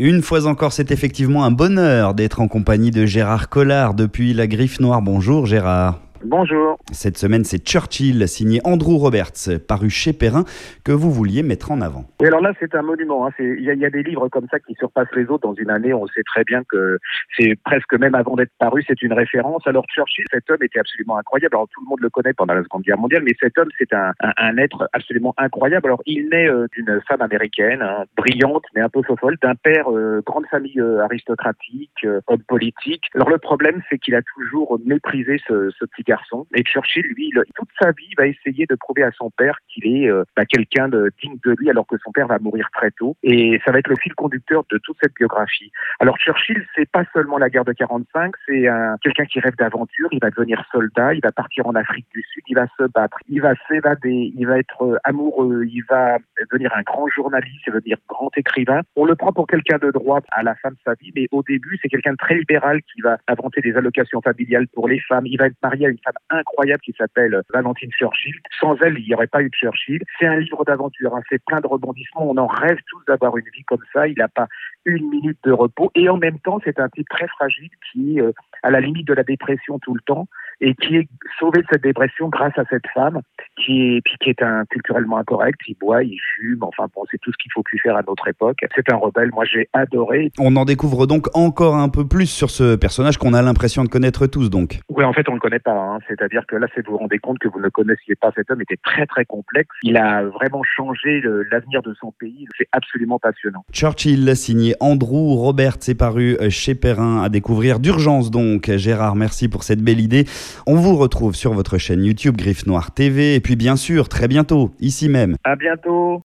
Une fois encore, c'est effectivement un bonheur d'être en compagnie de Gérard Collard depuis la Griffe Noire. Bonjour Gérard. Bonjour. Cette semaine, c'est Churchill, signé Andrew Roberts, paru chez Perrin, que vous vouliez mettre en avant. Et alors là, c'est un monument. Hein. Il y, a des livres comme ça qui surpassent les autres dans une année. On sait très bien que c'est presque même avant d'être paru, c'est une référence. Alors Churchill, cet homme était absolument incroyable. Alors tout le monde le connaît pendant la Seconde Guerre mondiale, mais cet homme, c'est un, un, être absolument incroyable. Alors il naît euh, d'une femme américaine, hein, brillante, mais un peu folle, d'un père euh, grande famille euh, aristocratique, homme politique. Alors le problème, c'est qu'il a toujours méprisé ce, ce petit garçon. Et Churchill, lui, toute sa vie, va essayer de prouver à son père qu'il est euh, bah, quelqu'un digne de lui, alors que son père va mourir très tôt. Et ça va être le fil conducteur de toute cette biographie. Alors Churchill, c'est pas seulement la guerre de 45, c'est quelqu'un qui rêve d'aventure. Il va devenir soldat, il va partir en Afrique du Sud, il va se battre, il va s'évader, il va être euh, amoureux, il va devenir un grand journaliste, il va devenir grand écrivain. On le prend pour quelqu'un de droite à la fin de sa vie, mais au début, c'est quelqu'un de très libéral qui va inventer des allocations familiales pour les femmes. Il va être marié à une femme incroyable qui s'appelle Valentine Churchill. Sans elle, il n'y aurait pas eu de Churchill. C'est un livre d'aventure, hein. c'est plein de rebondissements. On en rêve tous d'avoir une vie comme ça. Il n'a pas une minute de repos. Et en même temps, c'est un type très fragile qui, euh, à la limite de la dépression tout le temps, et qui est sauvé de cette dépression grâce à cette femme qui est, qui est un culturellement incorrect. Il boit, il fume, enfin bon, c'est tout ce qu'il faut plus faire à notre époque. C'est un rebelle, moi j'ai adoré. On en découvre donc encore un peu plus sur ce personnage qu'on a l'impression de connaître tous donc. Oui, en fait on ne le connaît pas. Hein. C'est-à-dire que là, c'est vous vous rendez compte que vous ne connaissiez pas cet homme, était très très complexe. Il a vraiment changé l'avenir de son pays. C'est absolument passionnant. Churchill, signé Andrew Robert, c'est paru chez Perrin à découvrir d'urgence donc. Gérard, merci pour cette belle idée. On vous retrouve sur votre chaîne YouTube Griffe Noire TV et puis bien sûr très bientôt ici même. À bientôt.